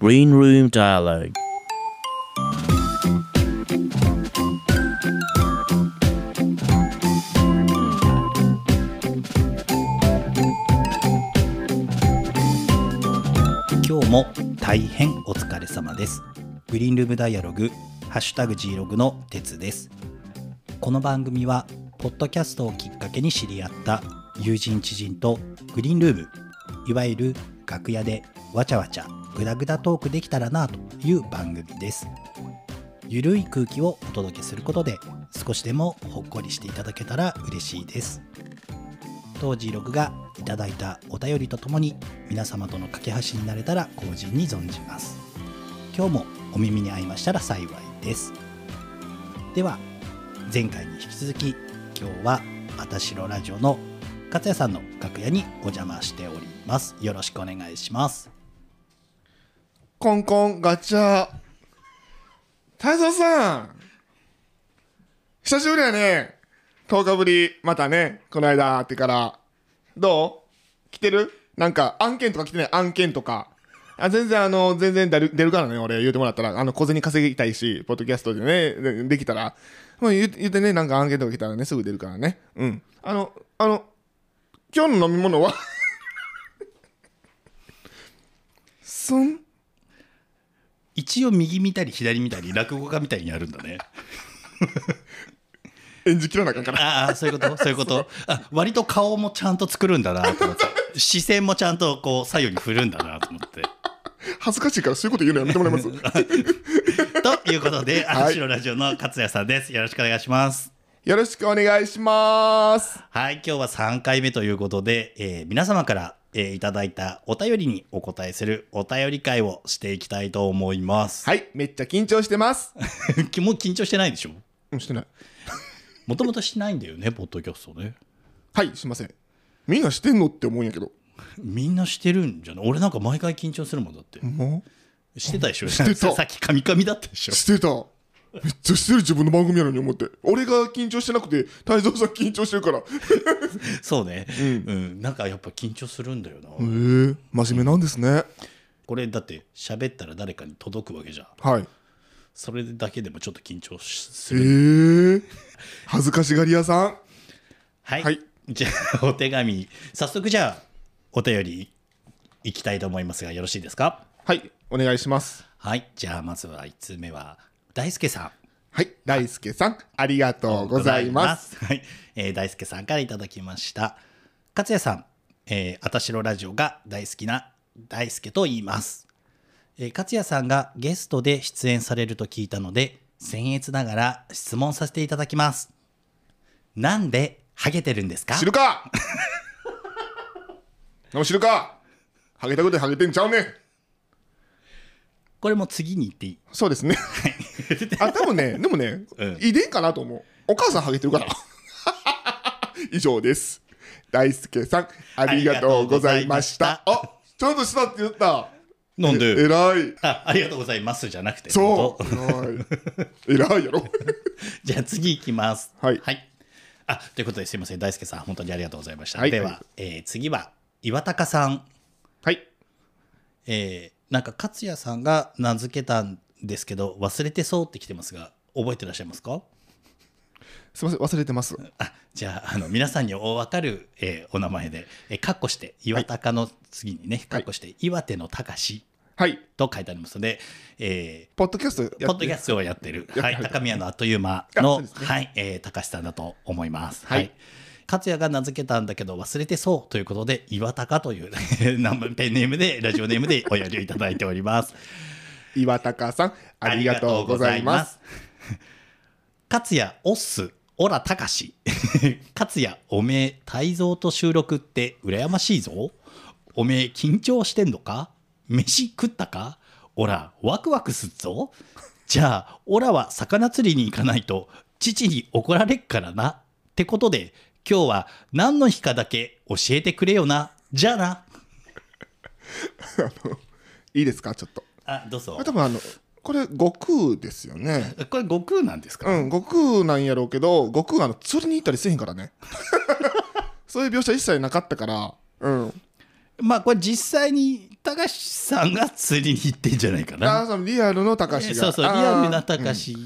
Green Room Dialogue. 今日も大変お疲れ様です。グリーンルームダイアログハッシュタグ G ログの鉄です。この番組はポッドキャストをきっかけに知り合った友人知人とグリーンルームいわゆる楽屋でわちゃわちゃグダグダトークできたらなという番組です。ゆるい空気をお届けすることで少しでもほっこりしていただけたら嬉しいです。当時録がいただいたお便りとともに皆様との架け橋になれたら後人に存じます。今日もお耳に合いましたら幸いです。では前回に引き続き今日は私のラジオの勝也さんの楽屋にお邪魔しております。よろしくお願いします。コンコンガチャ。太蔵さん。久しぶりやね。10日ぶりまたねこの間会ってから。どう？来てる？なんか案件とか来てない？案件とか。あ全然あの全然出る出るからね俺。言うてもらったら。あの小銭稼ぎたいしポッドキャストでねでできたら。もう言言うてねなんか案件とか来たらねすぐ出るからね。うん。あのあの今日の飲み物は？そん一応右見たり左見たり落語家みたいにやるんだね。演じきらなあかんから。ああそういうこと？そういうこと？あ割と顔もちゃんと作るんだなと思って。視線もちゃんとこう左右に振るんだなと思って。恥ずかしいからそういうこと言うのやめてもらいます？ということで、はい。あしろラジオの勝也さんです。よろしくお願いします。よろしくお願いします。はい、今日は3回目ということで、えー皆様から、えーいただいたお便りにお答えするお便り会をしていきたいと思います。はいめっちゃ緊張してます。い。もう緊張してないでしょ？うんしてない。もともとしないんだよね、ポッドキャストね。はいすいません。みんなしてんのって思うんやけど。みんなしてるんじゃない？俺なんか毎回緊張するもんだって。もしてたでしょ？してた。さっきカミカミだったでしょ？うしてためっちゃしてる自分の番組やのに思って。俺が緊張してなくて太蔵さん緊張してるから。へそうね、ううん。なんかやっぱ緊張するんだよな。え真面目なんですね。これだって喋ったら誰かに届くわけじゃん。はい。それだけでもちょっと緊張すへる。え恥ずかしがり屋さん。はい。はい。じゃあ、お手紙、早速じゃあ、お便りいきたいと思いますが、よろしいですか？はい。お願いします。はい。じゃあ、まずは1通目は、大輔さん。はい大輔さんありがとうございますす。はい。えー大輔さんからいただきました。勝也さん、えー、あたしろラジオが大好きな大輔と言います。えー、勝也さんがゲストで出演されると聞いたので、僭越ながら質問させていただきます。なんでハゲてるんですか？知るか？知るか？ハゲたことでハゲてんちゃうねんこれも次に言っていい？そうですね。あ、多分ね、でもね、うん遺伝かなと思う。お母さんハゲてるから。以上です。大輔さん、ありがとうございました。あ、ちゃんとしたって言った。なんで？え偉い。あありがとうございますじゃなくてそう。本偉い。やろ。当 じゃあ次いきますはいあということですいません大輔さん本当にありがとうございました、はいでは、えー次は岩高さんはい。えーなんか勝也さんが名付けたんですけど忘れてそうって来てますが覚えてらっしゃいますか？すみません、忘れてます。あじゃああの皆さんにお分かる、えーお名前で、えー、かっこして岩高の次にね、かっこして岩手の隆はい。と書いてありますので、えーポッドキャストポッドキャストをやってる、はい、はい高宮のあっという間あの、ねはい、えー、高橋さんだと思います。は。はいい勝也が名付けたんだけど忘れてそうということで岩高という ペンネームでラジオネームでおやりいただいております。岩高さん、ありがとうございます。す。勝也オッスオラたかし勝也おめえ泰造と収録って羨ましいぞ。おめえ緊張してんのか？飯食ったか？オラワクワクすっぞ。じゃあオラは魚釣りに行かないと父に怒られっからな。ってことで今日は何の日かだけ教えてくれよな。じゃあな。いいですか、ちょっと。あどうぞあ多分あの、これ、悟空ですよね。これ悟空なんですか、うん、悟空なんやろうけど、悟空あの釣りに行ったりせえへんからね。そういう描写一切なかったから、うん。まあこれ実際に太隆さんが釣りに行ってんじゃないかあな。ーそのリアルの高志がそうそう、リアルな隆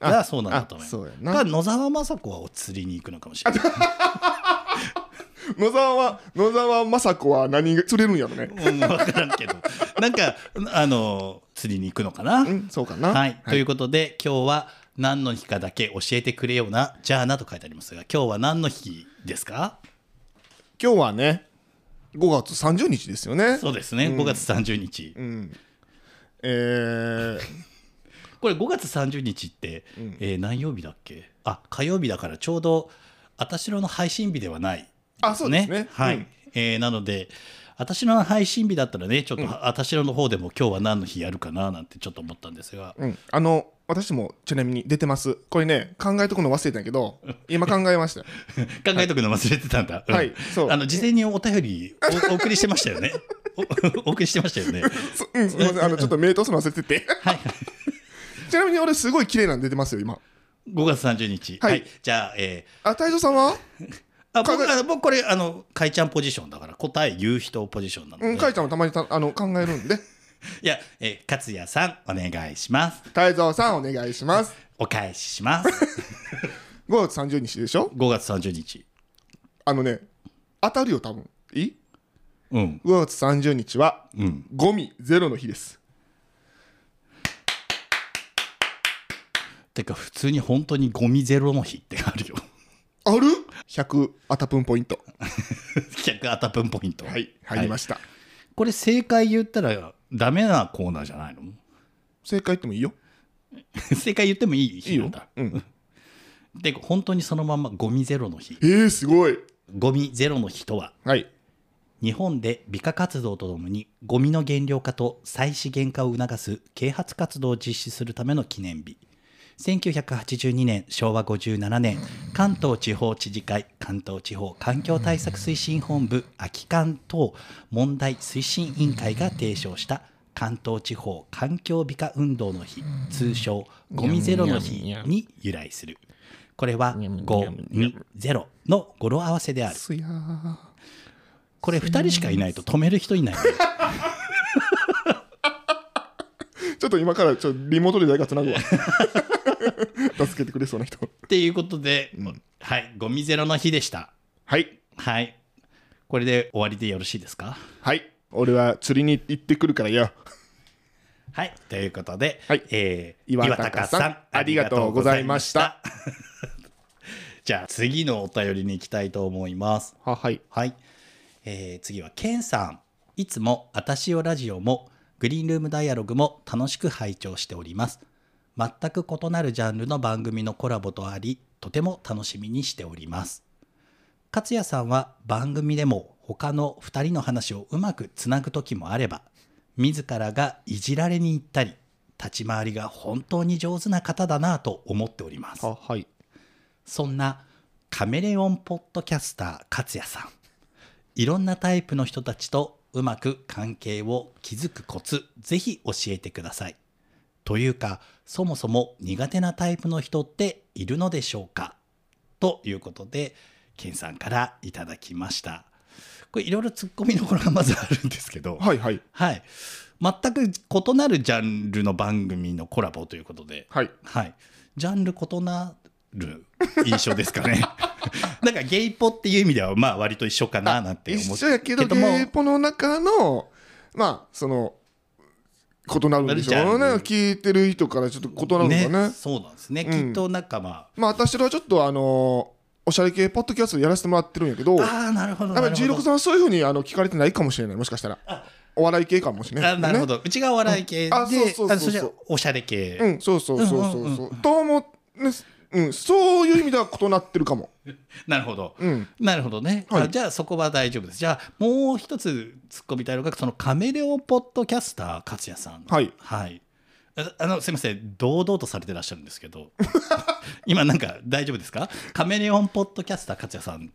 がそうなんだと思います。うやなが野沢雅子は釣りに行くのかもしれない。野沢は野沢雅子は何が釣れるんやろね。うん、分からんけど。なんか、あの、釣りに行くのかな？うんそうかな。はい、ということで今日は何の日かだけ教えてくれよなじゃあなと書いてありますが今日は何の日ですか？今日はね5月30日ですよね。そうですね、5月30日、うん。えー、これ5月30日って、えー何曜日だっけ？あ火曜日だからちょうどあたしろの配信日ではないあそうですね。はい、うん。えーなのであたしろの配信日だったらねちょっとあたしろの方でも今日は何の日やるかななんてちょっと思ったんですが、うん、あの私もちなみに出てます。これね考えとくの忘れたんやけど今考えました。よ 考えとくの忘れてたんだ。うん。はいそう。あの事前にお便りお お送りしてましたよね。お お送りしてましたよね。すうんすみません。あのちょっと名通すの忘れてて。はい。ちなみに俺すごい綺麗なん出てますよ今。5月30日。はい。じゃあ、えあ太蔵さんは？ーあ僕あ僕これあのかいちゃんポジションだから答え言う人ポジションなので。うんかいちゃんもたまにたあの考えるんで いや、えー、勝也さんお願いします。太蔵さんお願いしますお返しします。5月30日でしょ？5月30日。あのね当たるよ多分いい？うん。5月30日はうん。ゴミゼロの日ですてか普通に本当にゴミゼロの日ってあるよ。ある？?100 アタプンポイント。100アタプンポイント。はい入りました、これ正解言ったらダメなコーナーじゃないの？正解言ってもいいよ。正解言ってもいいいいよ日なんだ。うん。で本当にそのままゴミゼロの日。えー、すごい。ゴミゼロの日とは？はい。日本で美化活動とともにゴミの減量化と再資源化を促す啓発活動を実施するための記念日1982年昭和57年関東地方知事会関東地方環境対策推進本部空き館等問題推進委員会が提唱した関東地方環境美化運動の日通称ゴミゼロの日に由来する。これはゴミゼロの語呂合わせであるこれ2人しかいないと止める人いないねちょっと今からちょっとリモートで誰かつなぐわ。助けてくれそうな人。っていうことで、はいゴミゼロの日でした。はい。はい。これで終わりでよろしいですか？はい。俺は釣りに行ってくるからよ。はい。ということで、はい。えー岩高さんありがとうございました。じゃあ次のお便りに行きたいと思います。ははい。はい、えー次はケンさん。いつもあたしおラジオもグリーンルームダイアログも楽しく拝聴しております。全く異なるジャンルの番組のコラボとありとても楽しみにしております。勝也さんは番組でも他の2人の話をうまくつなぐ時もあれば自らがいじられに行ったり立ち回りが本当に上手な方だなと思っております。ははい。そんなカメレオンポッドキャスター勝也さん。いろんなタイプの人たちとうまく関係を築くコツぜひ教えてください。というかそもそも苦手なタイプの人っているのでしょうか？ということでケンさんからいただきました。これいろいろツッコミどころがまずあるんですけどはいはい。はい。全く異なるジャンルの番組のコラボということではい。はい。ジャンル異なる印象ですかね。なんかゲイポっていう意味ではまあ割と一緒かななんて思一う緒やけどもゲイポの中のまあその異なるんでしょうね。聞いてる人からちょっと異なるのねかね。そうなんですね、うんきっとなんかままあ私はちょっとあのおしゃれ系ポッドキャストやらせてもらってるんやけどあああなるほどなるほ G6 どさんはそういうふうにあの聞かれてないかもしれない。もしかしたら。お笑い系かもしれない。あなるほね。ど、うちがお笑い系で、うん。あそうそうそうそう。あのしておしゃれ系、うん。そうそうそうそうう。んそうと思うねうんそういう意味では異なってるかも。なるほど、うん。なるほどね、はい。あじゃあそこは大丈夫です。じゃあもう一つ突っ込みたいのがそのカメレオンポッドキャスター勝也さん。はい。はい。ああのすみません。堂々とされてらっしゃるんですけど。今なんか大丈夫ですか？カメレオンポッドキャスター勝也さん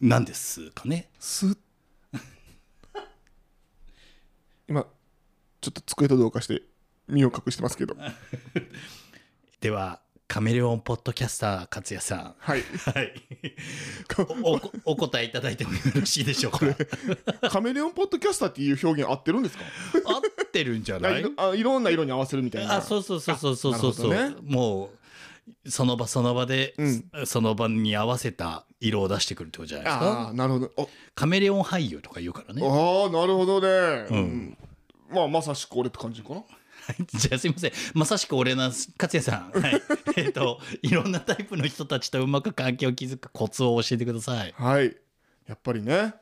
なんですかね？す今ちょっと机とどうかして身を隠してますけど。ではカメレオンポッドキャスター勝也さん。はい。はい。おおお答えいただいてもよろしいでしょうか？カメレオンポッドキャスターっていう表現合ってるんですか？合ってるんじゃない？あいろんな色に合わせるみたいな。あそうそうそうそうそうそう。そう、あなるほもうその場その場で、うん。その場に合わせた色を出してくるってことじゃないですあか？あなるほど。あカメレオン俳優とか言うからね。ああなるほどね、うん。うん。まあまさしく俺って感じかな じゃあすいません。まさしく俺な勝也さん、はい、えっといろんなタイプの人たちとうまく関係を築くコツを教えてください。はい。やっぱりね。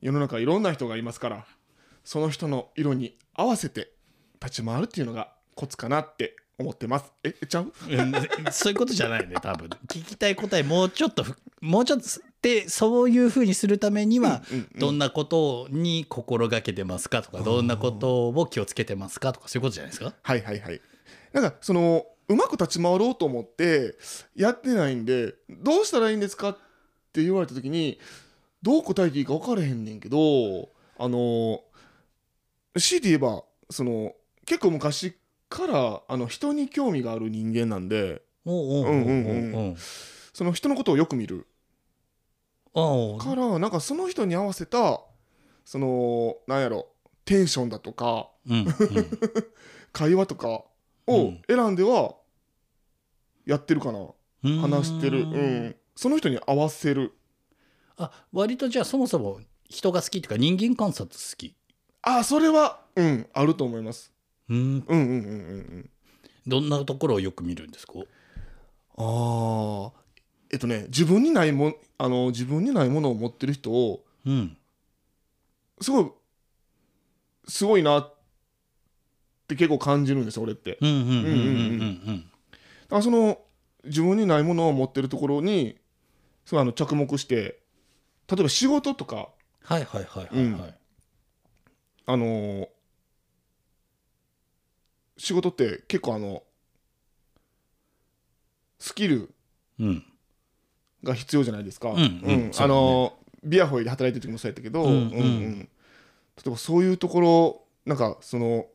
世の中いろんな人がいますからその人の色に合わせて立ち回るっていうのがコツかなって思ってます。ええちゃう？うんそういうことじゃないね多分。聞きたい答えもうちょっとふもうちょっとでそういうふうにするためにはどんなことに心がけてますかとかどんなことを気をつけてますかとかそういうことじゃないですか？はいはいはい。なんかそのうまく立ち回ろうと思ってやってないんでどうしたらいいんですかって言われた時にどう答えていいか分からへんねんけどあの強いて言えばその結構昔からあの人に興味がある人間なんでその人のことをよく見るからなんかその人に合わせたそのなんやろテンションだとかうんうん。会話とかを選んではやってるかな、うん話してる、うん、その人に合わせる。あ割とじゃあそもそも人が好きっていうか人間観察好き？あそれはうんあると思います。うん。うんうんうんうんうん。どんなところをよく見るんですか？ああえっとね自分にないもんあの自分にないものを持ってる人をうん。すごいすごいなって結構感じるんですよ俺って。うんうんうんうんうんうん。だからその自分にないものを持ってるところにすごいあの着目して例えば仕事とかはいはいはいはいはい。あのー仕事って結構あのスキルうんが必要じゃないですか。うんあのービアホイで働いてる時もそうやったけど、うんうん。うん例えばそういうところなんかその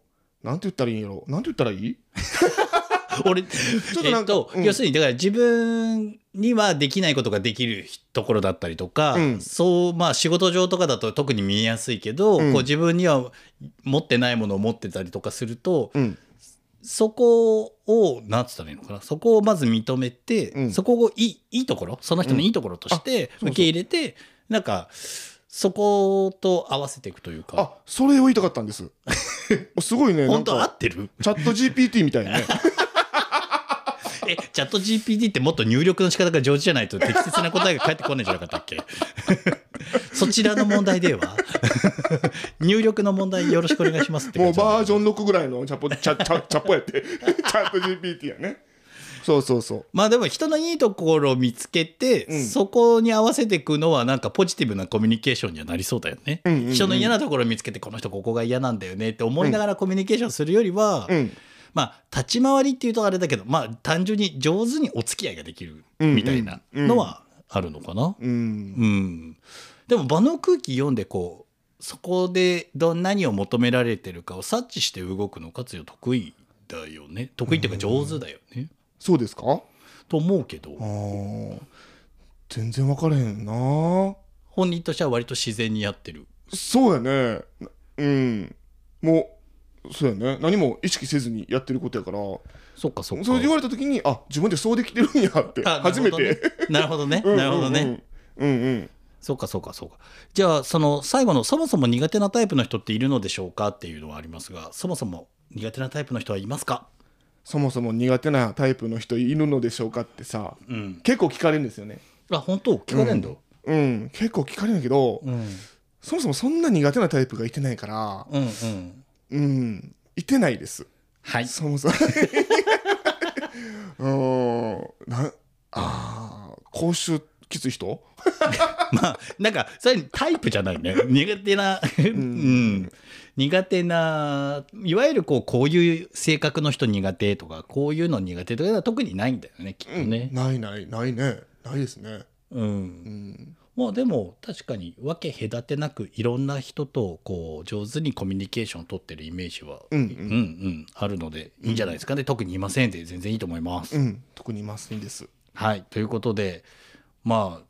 なんて言ったらいいんやろ。なんて言ったらいい？俺、ょっとなんかえっと、うん。要するに、だから自分にはできないことができるところだったりとか、うん。そう、まあ仕事上とかだと特に見えやすいけど、うん。こう自分には持ってないものを持ってたりとかすると、うんそこを、なんつったらいいのかな、そこをまず認めて、うん。そこをいいいいところ、その人のいいところとしてそうそう。受け入れて、なんか、そこと合わせていくというか、あそれを言いたかったんです。すごいねなん本当合かってる？チャット GPT みたいねえ、チャット GPT ってもっと入力の仕方が上手じゃないと適切な答えが返ってこないんじゃなかったっけ？そちらの問題では入力の問題よろしくお願いしますってもうバージョン6ぐらいのチャポチャチャチャポやって。チャット GPT やね。そうそうそう。まあでも人のいいところを見つけて、うん。そこに合わせていくのはなんかポジティブなコミュニケーションにはなりそうだよね、うんうんうん。人の嫌なところを見つけてこの人ここが嫌なんだよねって思いながらコミュニケーションするよりは、うんまあ立ち回りっていうとあれだけどまあ単純に上手にお付き合いができるみたいなのはあるのかな、うん。うん、でも場の空気読んでこうそこでど何を求められてるかを察知して動くのかつよ得意だよね。得意っていうか上手だよね、そうですか？と思うけど。全然分からへんな。本人としては割と自然にやってる。そうやね。うん。もうそうやね。何も意識せずにやってることやから。そっかそっか。それで言われた時にあ自分でそうできてるんやってあ初めて。なるほどね。うんうんうん。なるほどね。うんうん。そうかそうかそうか。じゃあその最後のそもそも苦手なタイプの人っているのでしょうかっていうのはありますがそもそも苦手なタイプの人はいますか？そもそも苦手なタイプの人いるのでしょうかってさうん。結構聞かれるんですよね。あ本当？聞かれんだ、うん。結構聞かれるんだけど、うん、そもそもそんな苦手なタイプがいてないからうんうんうん。いてないです。はい。そもそも。うんなあー口臭きつい人？まあ、なんか、それタイプじゃないね。苦手な、うん、苦手な、いわゆるこう、こういう性格の人苦手とか、こういうの苦手とかは特にないんだよね、きっとね。ないないないね。ないですね。うん。うんまあでも確かに分け隔てなくいろんな人とこう上手にコミュニケーションを取ってるイメージは、うんうん。うんあるのでいいんじゃないですかね、特にいませんで全然いいと思います。うん。特にいませんです。はい。ということでまあ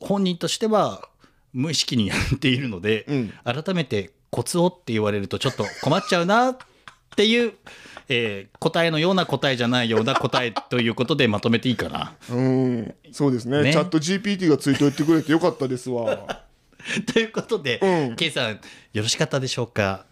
本人としては無意識にやっているので、うん。改めてコツをって言われるとちょっと困っちゃうなっていう、えー答えのような答えじゃないような答えということでまとめていいかな。うんそうですね。ね。チャット GPT がついておいてくれてよかったですわ。ということで、うん。K さんよろしかったでしょうか？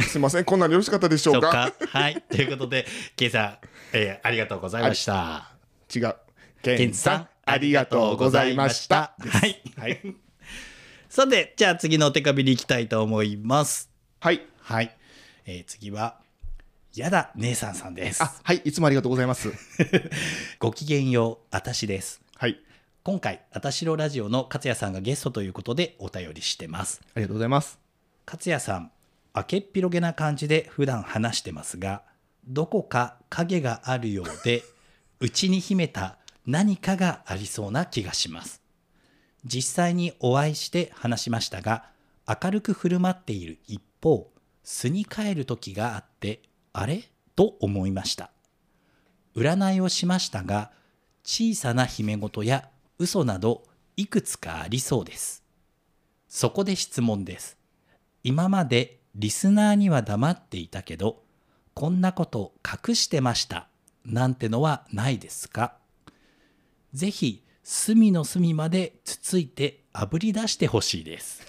すいません。こんなんでよろしかったでしょうか？そうか。はい。ということで、ケンさん、えーありがとうございました。違う。ケケンさん、ありがとうございました。はい。はい。さて、じゃあ次のお手紙に行きたいと思います。はい。はい。えー次は、やだ姉さんさんです。あはいいつもありがとうございます ごきげんよう、あたしです。はい今回、あたしろラジオの勝也さんがゲストということでお便りしてます。ありがとうございます勝也さん明けっぴろげな感じで普段話してますがどこか影があるようで 内に秘めた何かがありそうな気がします実際にお会いして話しましたが明るく振る舞っている一方素に帰る時があってあれ？と思いました。占いをしましたが小さな秘め事や嘘などいくつかありそうです。そこで質問です。今までリスナーには黙っていたけどこんなこと隠してました。なんてのはないですか？ぜひ隅の隅までつついてあぶり出してほしいです。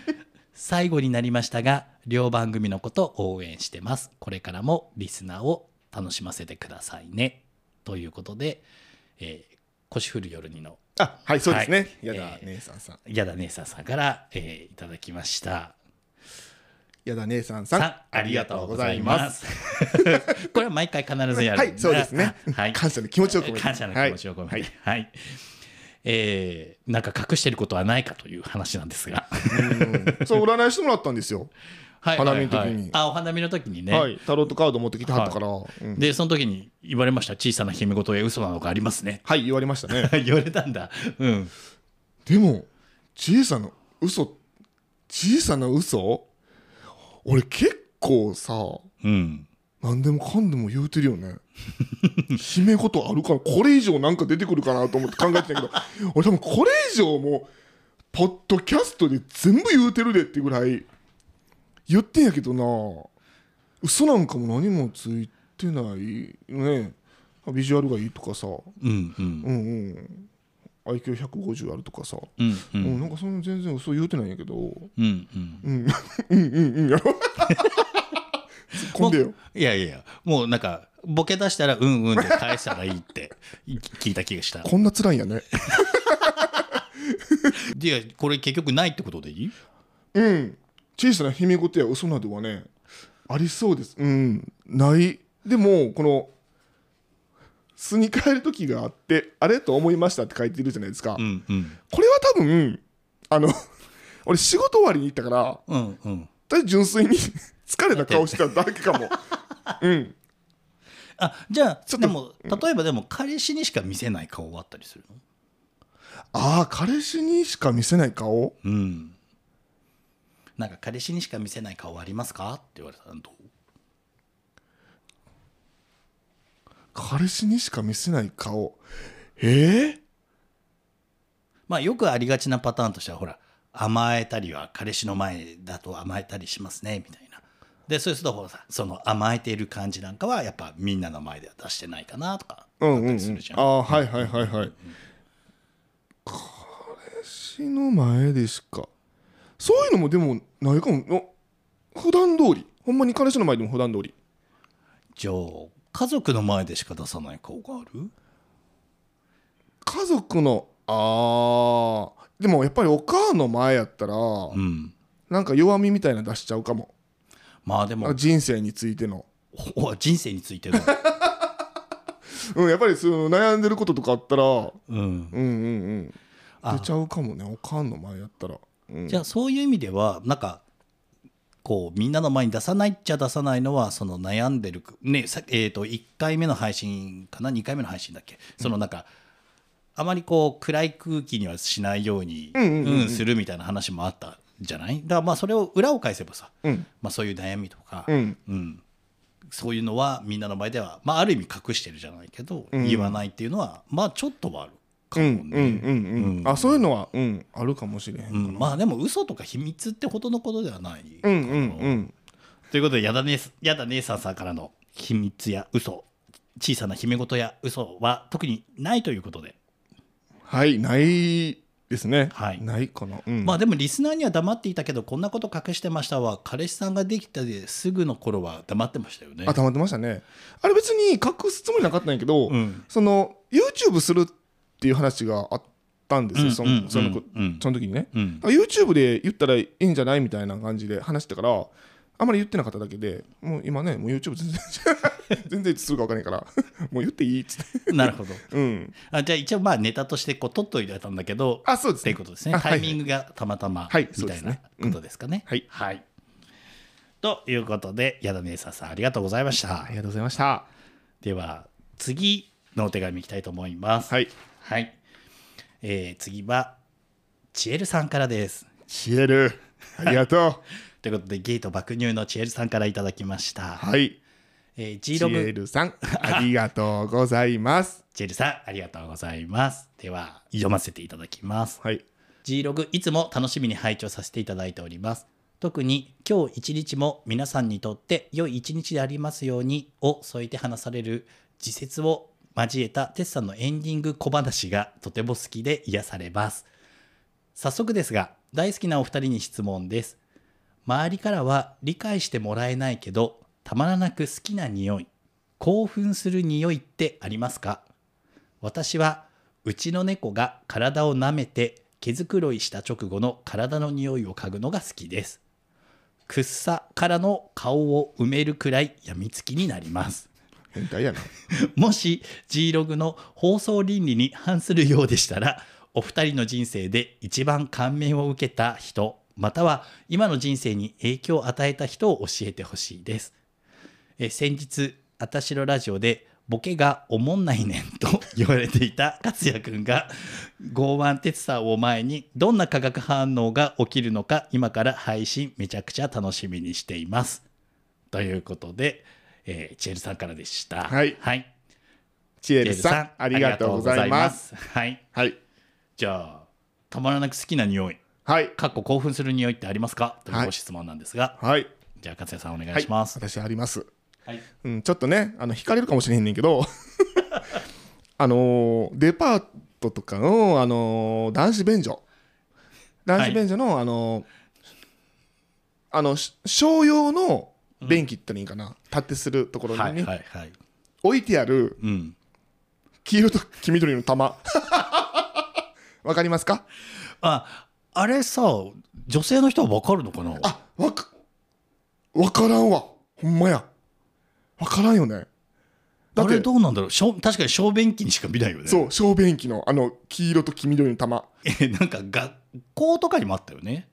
最後になりましたが両番組のこと応援してますこれからもリスナーを楽しませてくださいねということで、えー腰振る夜にのあはいそうですね、はいやだえー姉さんさん矢田姉さんさんから、えーいただきましたやだ姉さんさんさんありがとうございます。これは毎回必ずやる。はいそうですねはい。感謝の気持ちを込めて感謝の気持ちを込めて。はい。えーなんか隠してることはないかという話なんですが。うんそう占いしてもらったんですよはい花見の時にはいはいあ、お花見の時にね。はいタロットカード持ってきてはったから、うんで、その時に言われました。小さな秘め事や嘘なのがありますね。はい言われましたね 言われたんだ。うん。でも小さな嘘小さな嘘？俺結構さうん。何でもかんでも言うてるよね秘め事あるかなこれ以上なんか出てくるかなと思って考えてたけど 俺多分これ以上もうポッドキャストで全部言うてるでってぐらい言ってんやけどな。嘘なんかも何もついてないね。ビジュアルがいいとかさ。うんうん。うんうん。愛嬌150あるとかさ、うんう。うんん、なんかそんな全然嘘言うてないんやけど。うんうん。うん。うんうんうんやろ。突でよ。いやいやいや、もうなんか、ボケ出したら、うんうんで返したらいいって。聞いた気がした。こんな辛いんやね。いや、これ結局ないってことでいい？うん小さな秘め事や嘘などはねありそうです。うん。ない。でもこの巣に帰る時があってあれと思いましたって書いてるじゃないですか、うんうん。これは多分あの 俺仕事終わりに行ったからうんうん。純粋に 疲れた顔してただけかも。うん。あ、じゃあ、ちょっとでも、例えばでも、彼氏にしか見せない顔があったりするの？ああ彼氏にしか見せない顔？うん。なんか、彼氏にしか見せない顔ありますか？って言われたらどう？彼氏にしか見せない顔？え？えまあ、よくありがちなパターンとしては、ほら、甘えたりは彼氏の前だと甘えたりしますね、みたいな。で、そうすると、ほらさ、その甘えている感じなんかは、やっぱみんなの前では出してないかなとか、うんうん、あ。ああはいはいはいはい。彼氏の前でしかそういうのもでもないかも。の普段通り。ほんまに彼氏の前でも普段通り。じゃあ、家族の前でしか出さない顔がある？家族のああでもやっぱりお母の前やったら、うん。なんか弱みみたいなの出しちゃうかも。まあでも、人生についての。お人生についての。うんやっぱりその悩んでることとかあったら。うん。うん。うんうん。あ。出ちゃうかもねおかんの前やったら、うん、じゃあそういう意味ではなんかこうみんなの前に出さないっちゃ出さないのはその悩んでるねさえー、と1回目の配信かな？2回目の配信だっけ？そのなんかあまりこう暗い空気にはしないようにうんうんうんうん。うんするみたいな話もあったんじゃない？だからまあそれを裏を返せばさ、うん。まあ、そういう悩みとか、うん。うん。そういうのはみんなの前では、まあ、ある意味隠してるじゃないけど、うん。言わないっていうのはまあちょっとはあるかうもね。んうんうんうんうん。あそういうのはうん。あるかもしれへんかな。うん。まあでも嘘とか秘密ってほどのことではない。うんうんうん。ということでやだ,、ね、やだ姉さんさんからの秘密や嘘。小さな秘め事や嘘は特にないということで、はいないですね。はい。ないかな。うん。まあでもリスナーには黙っていたけどこんなこと隠してましたは彼氏さんができたですぐの頃は黙ってましたよね。あ溜まってましたね。あれ別に隠すつもりなかったんやけど、うん。その YouTube するっていう話があったんですよ、そのその時にね、うん。あ YouTube で言ったらいいんじゃないみたいな感じで話してからあまり言ってなかっただけでもう今ねもう YouTube 全然 全然いつするか分からないから もう言っていいっつって。なるほど。うん。あじゃあ一応まあネタとしてこう取っといてたんだけどあそうですね。っていうことですね。あタイミングがたまたまはいみたいなことですかね。はい。はい、ということで矢田姉さんさんありがとうございました。あり。がとうございました。では次のお手紙いきたいと思います。はいはい。えー次は、チエルさんからです。シエルありがと ということで、ゲート爆乳のチエルさんからいただきました。うはいえー、ログ、エルさんありがとうございます チエルさん、ありがとうございます。では、読ませていただきます。はい G ログ、いつも楽しみに拝聴させていただいております。特に今日一日も皆さんにとって良い一日でありますようにを添えて話される自説を交えたテスさんのエンディング小話がとても好きで癒されます。早速ですが、大好きなお二人に質問です。周りからは理解してもらえないけど、たまらなく好きな匂い、興奮する匂いってありますか？私はうちの猫が体を舐めて毛づくろいした直後の体の匂いを嗅ぐのが好きです。くっさからの顔を埋めるくらいやみつきになります。変態やな もし G ログの放送倫理に反するようでしたら、お二人の人生で一番感銘を受けた人、または今の人生に影響を与えた人を教えてほしいです。え先日、あたしろラジオで、ボケがおもんないねんと 言われていた勝也くんが、剛腕鉄さんを前にどんな化学反応が起きるのか、今から配信めちゃくちゃ楽しみにしています。ということで、えーチエルさんからでした。はい。はい。シエルルさんありがとうございます。はい。はい。じゃあ、たまらなく好きな匂い、はい。かっこ興奮する匂いってありますか？というはい。ご質問なんですが、はい。じゃあ、勝也さんお願はいします。私あります。はい。うん、ちょっとねあの惹かれるかもしれへんねんけど。あのーデパートとかの、あのー男子便所。男子便所の、あのーあのし商用の便器ったらいいんかな、立ってするところにね、はいはいはい。置いてあるうん。黄色と黄緑の玉。わかりますか？あ、あれさ、女性の人はわかるのかな？あわかわからんわ。ほんまや。わからんよね。だあれどうなんだろう？しょ確かに小便器にしか見ないよね。そう小便器のあの黄色と黄緑の玉。え、なんか学校とかにもあったよね。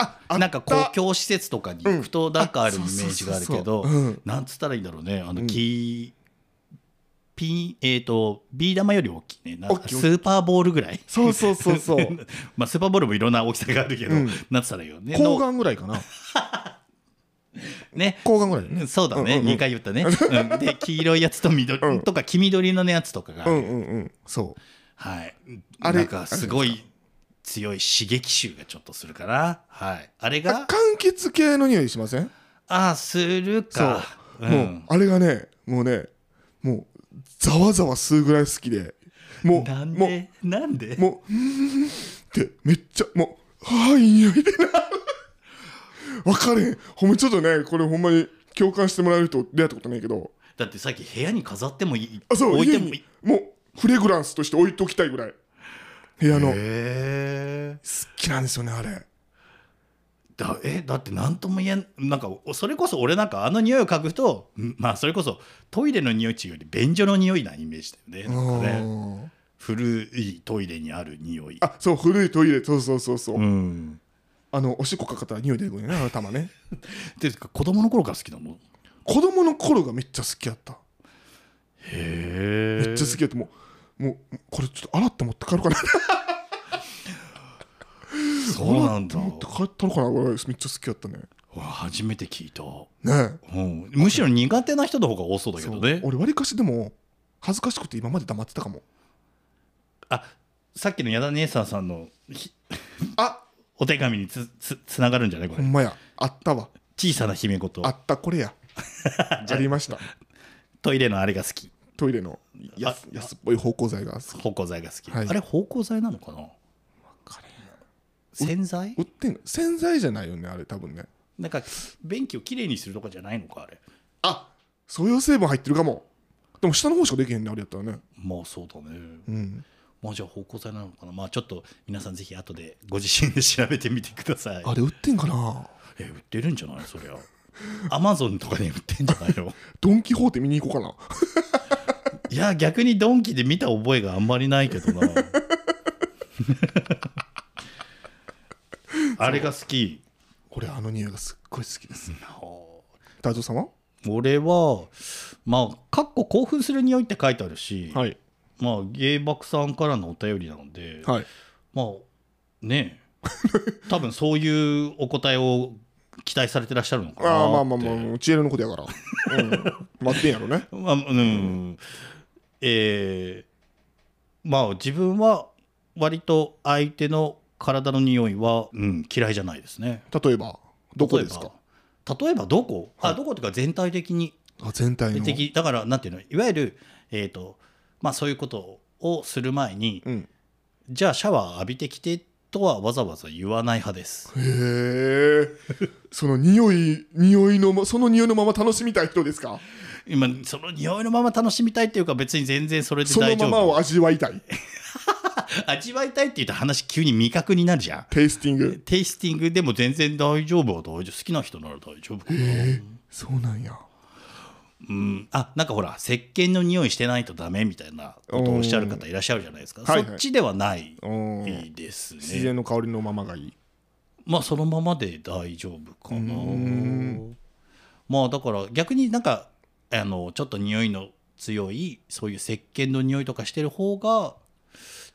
ああなんか公共施設とかに行くとなんかあるイメージがあるけどなんつったらいいんだろうね。あの、うん。キピン、えっ、と、ビー玉より大きいね。なんかスーパーボールぐらい。そうそうそうそう。まあ、スーパーボールもいろんな大きさがあるけど、うん。なんつったらいいよね。睾丸ぐらいかな。ね。睾丸ぐらいだね。うんそうだね、うんうんうん。2回言ったね、うん。で黄色いやつと緑、うん。とか黄緑のやつとかが、うんうんうん。そう。はい。あれなんかすごい強い刺激臭がちょっとするかな。はい。あれが？柑橘系の匂いしません？あするか。もうあれがねもうねもうざわざわ吸うぐらい好きでもうなんもうでなんで？もう、うーんって、めっちゃ、もう、はあ、いい匂いでな。わかれん。ほんまちょっとね、これほんまに共感してもらえる人出会ったことないけど、だってさっき部屋に飾ってもいいあ、そう、家置いてもいい。に、もう、フレグランスとして置いときたいぐらい。部屋の。好きなんですよね、あれ。だえだって何とも言えんなんかそれこそ俺なんかあの匂いを嗅ぐとんまあそれこそトイレの匂いっていうより便所の匂いなイメージだよねなんかねうん古いトイレにある匂いあ、そう、古いトイレ、そうそうそうそう。うんあの、おしっこかかったら匂い出てくるよね、あの玉ね。てか子供の頃から好きなの？子供の頃がめっちゃ好きやった。へめっちゃ好きやった。もう、もうこれちょっと洗って持って帰るかな。そうなんだ。洗って持って帰ったのかな。俺めっちゃ好きやったね。わ初めて聞いた、ね。うん、むしろ苦手な人の方が多そうだえけどね。俺わりかしでも恥ずかしくて今まで黙ってたかも。あさっきの矢田姉さんさんのひあ！お手紙につつつながるんじゃない？これ。ほんまや。あったわ。小さな姫事。あったこれや。ありました。トイレのあれが好きトイレの安安っぽい芳香剤が好き。芳香剤が好き、はい。あれ芳香剤なのかな？洗剤？売ってん洗剤じゃないよねあれ多分ね。なんか便器をきれいにするとかじゃないのかあれ。あそういう成分入ってるかも。でも下の方しかできへんねあれやったらね。まあそうだね。うん。まあじゃあ芳香剤なのかな？まあちょっと皆さんぜひ後でご自身で調べてみてください。あれ売ってんかな？え売ってるんじゃない？そりゃ。アマゾンとかに売ってんじゃないの？ドン・キホーテ見に行こうかないや逆にドンキで見た覚えがあんまりないけどな。あれが好き。俺あの匂いがすっごい好きです。大蔵さんは俺はまあ「かっこ興奮する匂い」って書いてあるし、はい。まあ芸爆さんからのお便りなので、はい。まあね。え 多分そういうお答えを期待されてらっしゃるのかなああまあまあまあ知恵のことやから、うん、待ってんやろね。まあうんえーまあ自分は割と相手の体の匂いは、うん、嫌いじゃないですね。例えばどこですか？例えばどこ、はい。あどこというか全体的に。あ全体の？的だからなんていうの？いわゆるえっ、とまあそういうことをする前に、うん。じゃあシャワー浴びてきてとはわざわざ言わない派です。へえその匂い匂いのまその匂いのまま楽しみたい人ですか？今その匂いのまま楽しみたいっていうか別に全然それでその大丈夫。ままを味わいたい。味わいたいって言うと話急に味覚になるじゃん。テイスティング。テイスティングでも全然大丈夫。は大丈夫。好きな人なら大丈夫かな、そうなんや。うん、あなんかほら石鹸の匂いしてないとダメみたいなことをおっしゃる方いらっしゃるじゃないですか、はいはい。そっちではないうん。です自ね然の香りのままがいい。まあそのままで大丈夫かな。まあだから逆になんかあのちょっと匂いの強いそういう石鹸の匂いとかしてる方が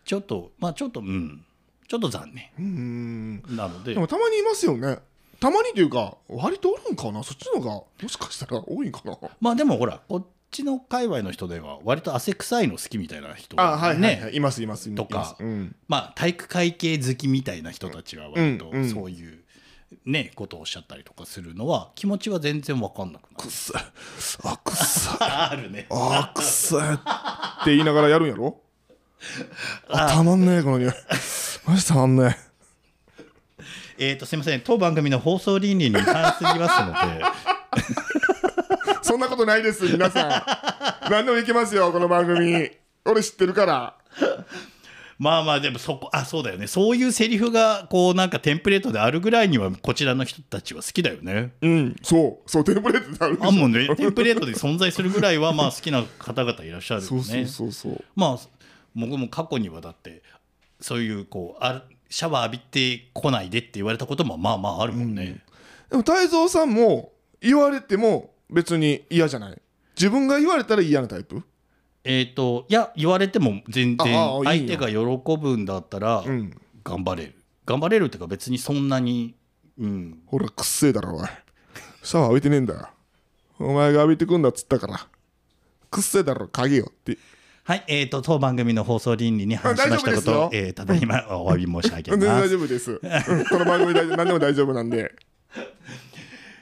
ちょっとまあちょっとうん。ちょっと残念。うん。なので。でもたまにいますよね。たまにというか割とおるんかな？そっちの方がもしかしたら多いんかな？まあでもほらこっちの界隈の人では割と汗臭いの好きみたいな人あはいはい、ねはい、いますいますとか。うん、まあ体育会系好きみたいな人たちは割とそういうねことをおっしゃったりとかするのは気持ちは全然分かんなくなる。くっさあくっさ あるね。あくっさって言いながらやるんやろ？あたまんねえこの匂い。マジたまんねえーとすいません。当番組の放送倫理に反すぎますので。え そんなことないです皆さん。何でもいけますよこの番組。俺知ってるからまあまあでもそこあそうだよね。そういうセリフがこうなんかテンプレートであるぐらいにはこちらの人たちは好きだよね。うんそう。そうテンプレートである。あもうねテンプレートで存在するぐらいはまあ好きな方々いらっしゃるよね。そうそうそうそう。まあ僕も過去にはだってそういうこうあるシャワー浴びてこないでって言われたこともまあまああるもんね、でも太蔵さんも言われても別に嫌じゃない？自分が言われたら嫌なタイプ？えっ、といや言われても全然相よ。手が喜ぶんだったらうん。頑張れる。頑張れるっていうか別にそんなにうん。ほらくっせえだろおい。シャワー浴びてねえんだよ。お前が浴びてくんだっつったから。くっせえだろ鍵よって。はいえー、と当番組の放送倫理に反しましたことえーただいまお詫び申し上げ全然ます。大丈夫です、うんこの番組大丈夫。何でも大丈夫なんで。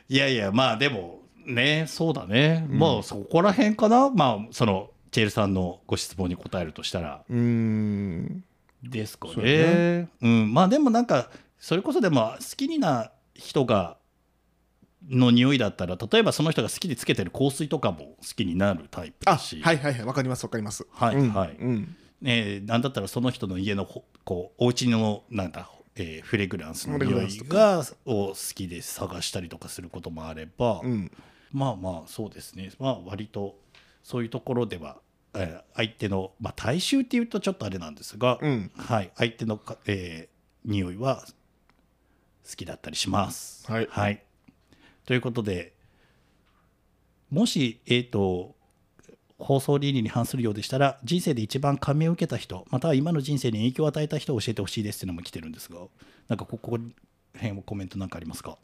いやいやまあでもねそうだね、まあそこら辺かな。まあそのチェールさんのご質問に答えるとしたら。うーん。ですかね。そうん、まあでもなんかそれこそでも好きにな人がの匂いだったら例えばその人が好きでつけてる香水とかも好きになるタイプあだし、はいはいはい。わかりますわかります。はいうんはい。うん。ね、なんだったらその人の家のほこうお家のなんだ、えーフレグランスの匂いがを好きで探したりとかすることもあれば、うん。まあまあそうですね。まあ割とそういうところでは、えー相手の、まあ、大衆っていうとちょっとあれなんですが、うん。はい、相手のか、えー匂いは好きだったりします。はい。ということでもし、えー、と放送倫理に反するようでしたら人生で一番感銘を受けた人または今の人生に影響を与えた人を教えてほしいですっていうのも来てるんですがなんかここ辺コメントなんかありますか？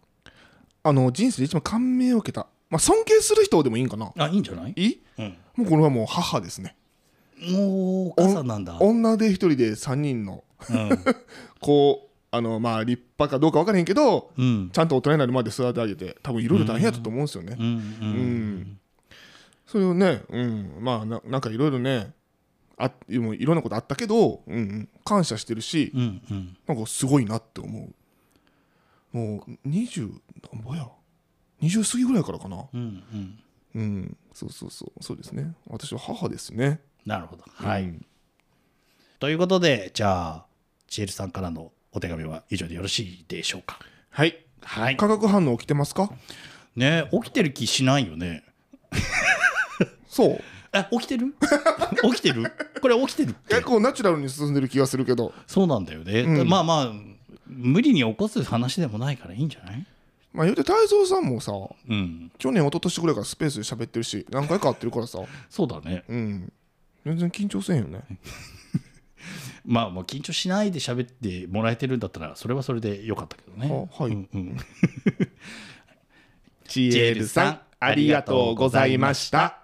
あの人生で一番感銘を受けた、まあ、尊敬する人でもいいんかな。あいいんじゃない？いい？うん。もうこれはもう母ですね。もうお母さんなんだ女で一人で3人の 子あのまあ立派かどうか分からへんけどうん。うんちゃんと大人になるまで育ててあげて多分いろいろ大変やったと思うんですよね、うんうんん。それをね、うん、まあななんかいろいろねあもういろんなことあったけど、うんうん、感謝してるし、うんうん。なんかすごいなって思う。もう20なんぼや？20過ぎぐらいからかな。うんうん。うんそうそうそう。そうですね。私は母ですね。なるほど。はい、うんということでじゃあちえるさんからのお手紙は以上でよろしいでしょうか？はい。はい。化学反応起きてますか？ね起きてる気しないよね。そう。え起きてる？起きてる？これ起きてるって。結構ナチュラルに進んでる気がするけど。そうなんだよね、うん。まあまあ無理に起こす話でもないからいいんじゃない？まあ言うて太蔵さんもさうん。去年一昨年ぐらいからスペースで喋ってるし何回か会ってるからさ。そうだね。うん。全然緊張せんよね。まあもう緊張しないで喋ってもらえてるんだったらそれはそれでよかったけどね。あはい。うんうん。ち ジェールさんありがとうございました。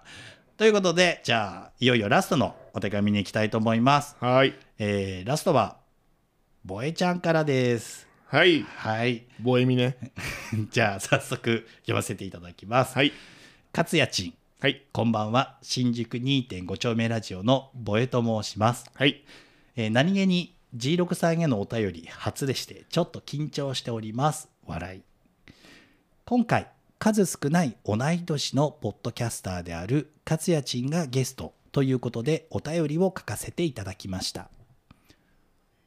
ということでじゃあいよいよラストのお手紙に行きたいと思います、はい。えーラストはボエちゃんからですはい。はい。ボエミね。じゃあ早速読ませていただきます。はい。勝也ちん。はい。こんばんは。新宿2.5丁目ラジオのボエと申します。はい。えー何気に G6 さんへのお便り初でしてちょっと緊張しております。笑い。今回数少ない同い年のポッドキャスターである勝也ちんがゲストということでお便りを書かせていただきました。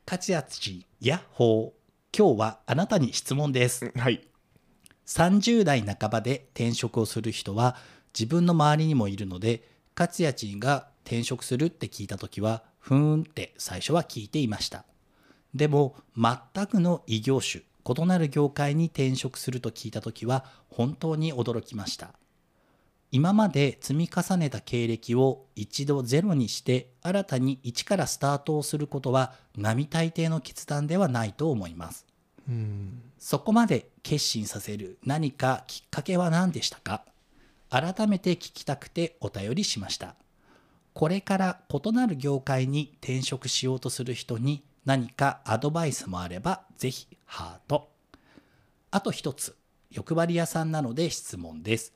勝也ちんやっほー今日はあなたに質問です。はい。30代半ばで転職をする人は自分の周りにもいるので勝也ちんが転職するって聞いた時はふーんって最初は聞いていました。でも全くの異業種異なる業界に転職すると聞いた時は本当に驚きました。今まで積み重ねた経歴を一度ゼロにして新たに一からスタートをすることは並大抵の決断ではないと思います。うんそこまで決心させる何かきっかけは何でしたか？改めて聞きたくてお便りしました。これから異なる業界に転職しようとする人に何かアドバイスもあればぜひハート。あと一つ、欲張り屋さんなので質問です。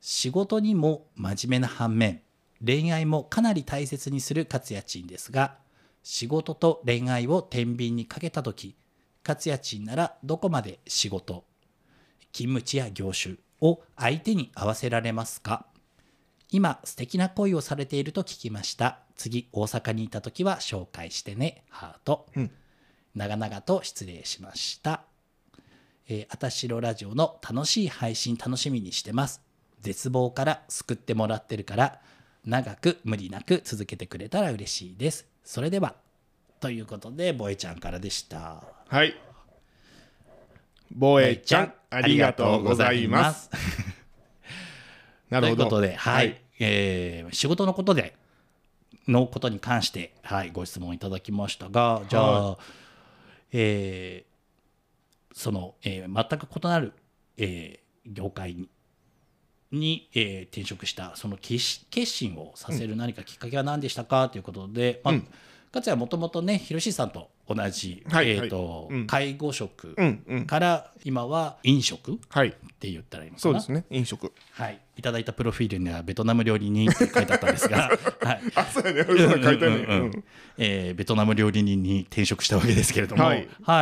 仕事にも真面目な反面、恋愛もかなり大切にする勝也ちんですが、仕事と恋愛を天秤にかけたとき、勝也ちんならどこまで仕事、勤務地や業種を相手に合わせられますか？今素敵な恋をされていると聞きました。次大阪にいた時は紹介してね。ハート。うん長々と失礼しました。えー、あたしろラジオの楽しい配信楽しみにしてます。絶望から救ってもらってるから長く無理なく続けてくれたら嬉しいです。それでは。ということで、ボエちゃんからでした。はい。ボエちゃんありがとうございます。なるほど。ということで、はい、えー仕事のことで、のことに関して、はい、ご質問いただきましたが、じゃあ、はえーその、えー全く異なる、えー業界にに、えー転職したその決心をさせる何かきっかけは何でしたかということで、まあうん。勝也はもともとね広志さんと同じ、はいえーとはいうん。介護職うんうん。から今は飲食っはい。て言ったらいいのかな。そうですね飲食。はい、いただいたプロフィールにはベトナム料理人って書いてあったんですが、はい。あそうやね書いてある。ねうんうんうん。うん。えーベトナム料理人に転職したわけですけれども、は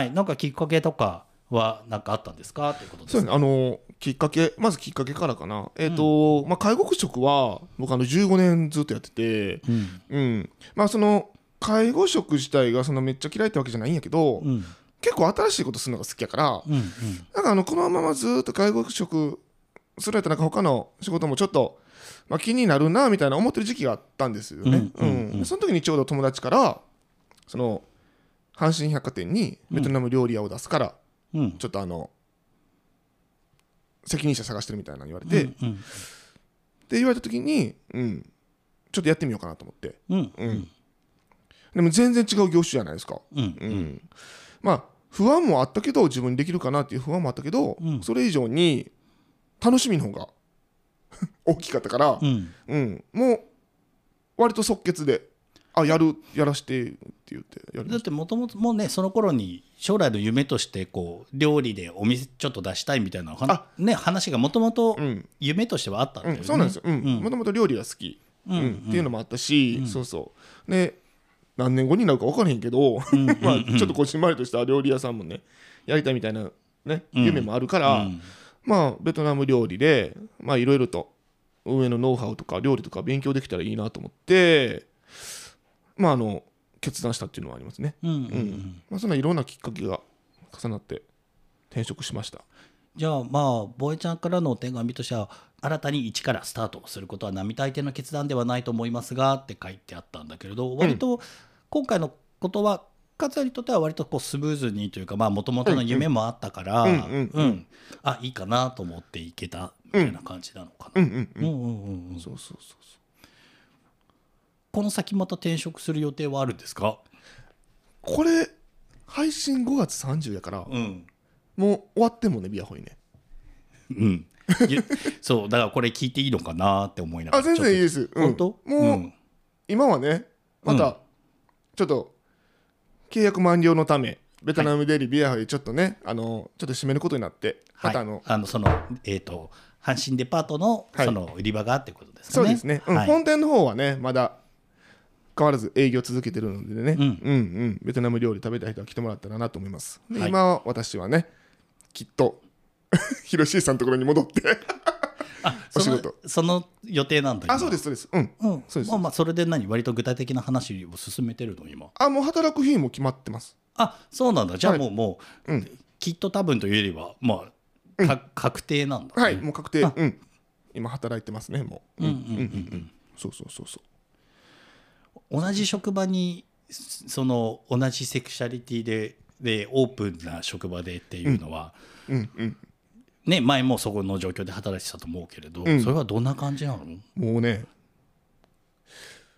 い。なんかきっかけとかは何かあったんですか？ということですそうですね。あのきっかけまずきっかけからかな。えっ、と、まあ介護職は僕あの15年ずっとやっててうん。うん。まあその介護職自体がそのめっちゃ嫌いってわけじゃないんやけど、うん。結構新しいことするのが好きやから、うんうん。なんかあのこのままずっと介護職するやったらなんか他の仕事もちょっと、まあ、気になるなみたいな思ってる時期があったんですよね。うんうんうん。うん。その時にちょうど友達からその阪神百貨店にベトナム料理屋を出すから、うん。ちょっとあの責任者探してるみたいなの言われて、うんうん。で言われた時に、うん、ちょっとやってみようかなと思って。うん。うんでも全然違う業種じゃないですか。うん。うん。まあ不安もあったけど自分にできるかなっていう不安もあったけど、うん。それ以上に楽しみの方が 大きかったから、うん。うん、もう割と即決であやるやらしてって言ってだってもともともうねその頃に将来の夢としてこう料理でお店ちょっと出したいみたいなはあ。ね、話がもともと夢としてはあったんだよね、うん、そうなんですよ、もともと料理が好き、うんうん。っていうのもあったし、うん。そうそう。で何年後になるか分からへんけど、うんまあ、うん。ちょっとこじんまりとした料理屋さんもねやりたいみたいな、ね、うん。夢もあるから、うん。まあベトナム料理でまあいろいろと運営のノウハウとか料理とか勉強できたらいいなと思ってまああの決断したっていうのはありますね、うんまあ、そんないろんなきっかけが重なって転職しました。じゃあまあボエちゃんからのお手紙としては新たに一からスタートすることは並大抵の決断ではないと思いますがって書いてあったんだけれど割と今回のことは勝也にとっては割とこうスムーズにというかもともとの夢もあったからうんうんうん。あいいかなと思っていけたみたいな感じなのかな。うん。うんうん、うん。うんうんうんそうそうそうそう。この先また転職する予定はあるんですか？これ配信5月30やからうん。もう終わってんもんねビアホイね。うん。ゆそうだからこれ聞いていいのかなって思いながら。あ全然いいいです、うん本当？もう、うん。今はねまたちょっと契約満了のためベトナムデリビアホイちょっとね、あのちょっと閉めることになってまたあの、あのそのえっ、と阪神デパートのはい。その売り場がってことですね。そうですね、うん。はい。本店の方はねまだ変わらず営業続けてるのでね、うん。うんうん。ベトナム料理食べたい人は来てもらったらなと思います。で、はい。今は私はねきっと ヒロシーさんのところに戻って。お仕事。そのその予定なんだ今。あそうですそうです。うん。うん、そうです。まあまあそれで何？割と具体的な話を進めてるの今。あもう働く日も決まってます。あそうなんだ。じゃあはい。もう、もう、うん。きっと多分というよりはまあ、か確定なんだ、ね、はいもう確定。あ。うん。今働いてますねもう。うん。うんうんうんそうそうそうそう。同じ職場にその同じセクシャリティででオープンな職場でっていうのは、うん。うんね前もそこの状況で働いてたと思うけれど、うん。それはどんな感じなの？もうね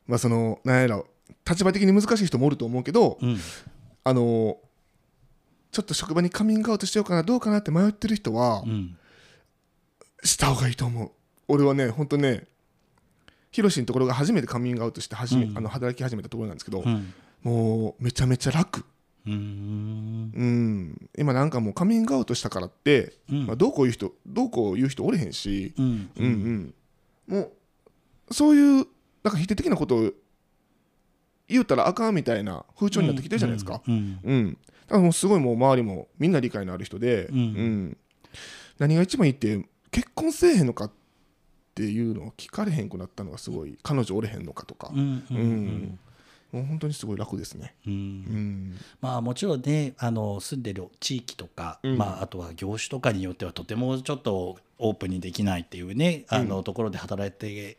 まあそのなんやろ立場的に難しい人もおると思うけど、うん。あのちょっと職場にカミングアウトしようかなどうかなって迷ってる人はうん。した方がいいと思う。俺はねほんとねヒロシのところが初めてカミングアウトして始め、うん。あの働き始めたところなんですけど、うん。もうめちゃめちゃ楽うん。今なんかもうカミングアウトしたからって、うん。まあ、どうこう言う人どうこう言う人おれへんし、うん。うんうん、もうそういうなんか否定的なことを言うたらあかんみたいな風潮になってきてるじゃないですか。うんうん、だからもうすごいもう周りもみんな理解のある人で、うん。何が一番いいって結婚せえへんのかっていうのを聞かれへんくなったのがすごい彼女おれへんのかとか、うんうんうん。うんもう本当にすごい楽ですね。うん。うん。まあもちろんねあの住んでる地域とか、うん。まあ、あとは業種とかによってはとてもちょっとオープンにできないっていうねあの、ところで働いて